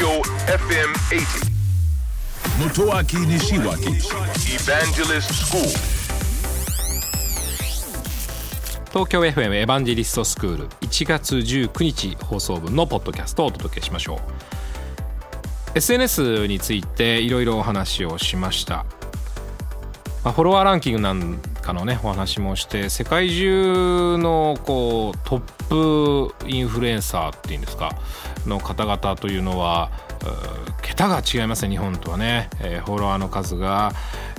Tokyo FM 80. Motoaki Nishiwaki Evangelist School. 東京 FM エヴァンジェリストスクール1月19日放送分のポッドキャストをお届けしましょう SNS についていろいろお話をしました、まあ、フォロワーランキングなんかのねお話もして世界中のこうトップインフルエンサーっていうんですかの方々というのは桁が違いますね日本とはね、えー、フォロワーの数が、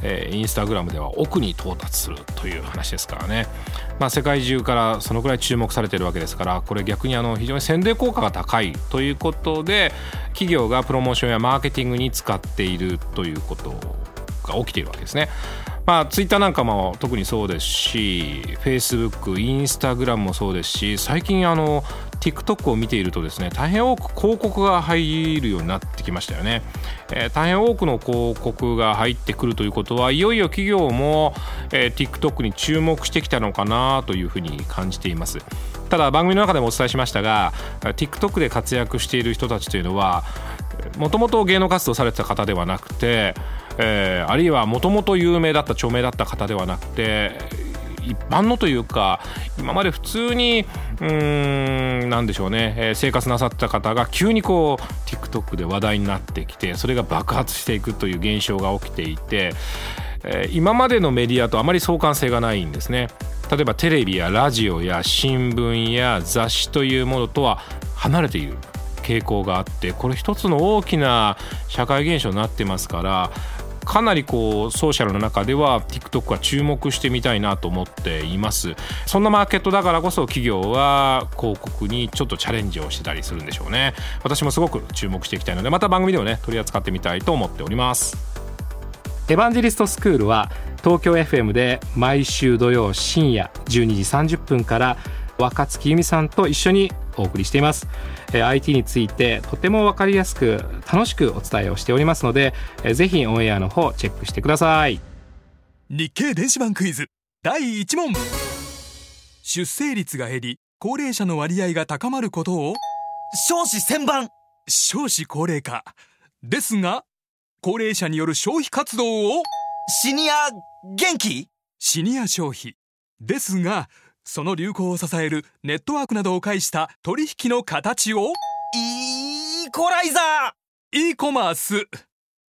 えー、インスタグラムでは億に到達するという話ですからね、まあ、世界中からそのくらい注目されてるわけですからこれ逆にあの非常に宣伝効果が高いということで企業がプロモーションやマーケティングに使っているということが起きているわけですね。まあ、ツイッターなんかも特にそうですし、フェイスブック、インスタグラムもそうですし、最近あの、TikTok を見ているとですね、大変多く広告が入るようになってきましたよね。えー、大変多くの広告が入ってくるということは、いよいよ企業も、えー、TikTok に注目してきたのかなというふうに感じています。ただ番組の中でもお伝えしましたが TikTok で活躍している人たちというのはもともと芸能活動されてた方ではなくてえー、あるいはもともと有名だった著名だった方ではなくて一般のというか今まで普通にうんなんでしょうね、えー、生活なさった方が急にこう TikTok で話題になってきてそれが爆発していくという現象が起きていて、えー、今までのメディアとあまり相関性がないんですね。例えばテレビやラジオや新聞や雑誌というものとは離れている傾向があってこれ一つの大きな社会現象になってますからかなりこうソーシャルの中では TikTok は注目してみたいなと思っています。そんなマーケットだからこそ企業は広告にちょっとチャレンジをしてたりするんでしょうね。私もすごく注目していきたいのでまた番組でもね取り扱ってみたいと思っております。エヴァンジェリストスクールは東京 FM で毎週土曜深夜12時30分から若月由美さんと一緒にお送りしています、え IT についてとても分かりやすく楽しくお伝えをしておりますので、えぜひオンエアの方チェックしてください。日経電子版クイズ第1問。出生率が減り高齢者の割合が高まることを少子千番。少子高齢化。ですが高齢者による消費活動をシニア元気？シニア消費。ですがその流行を支えるネットワークなどを介した取引の形をイーコライザー e コマース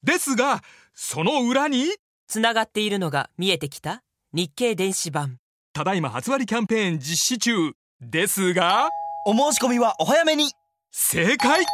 ですがその裏につながっているのが見えてきた日経電子版。ただいま初割キャンペーン実施中ですがお申し込みはお早めに。正解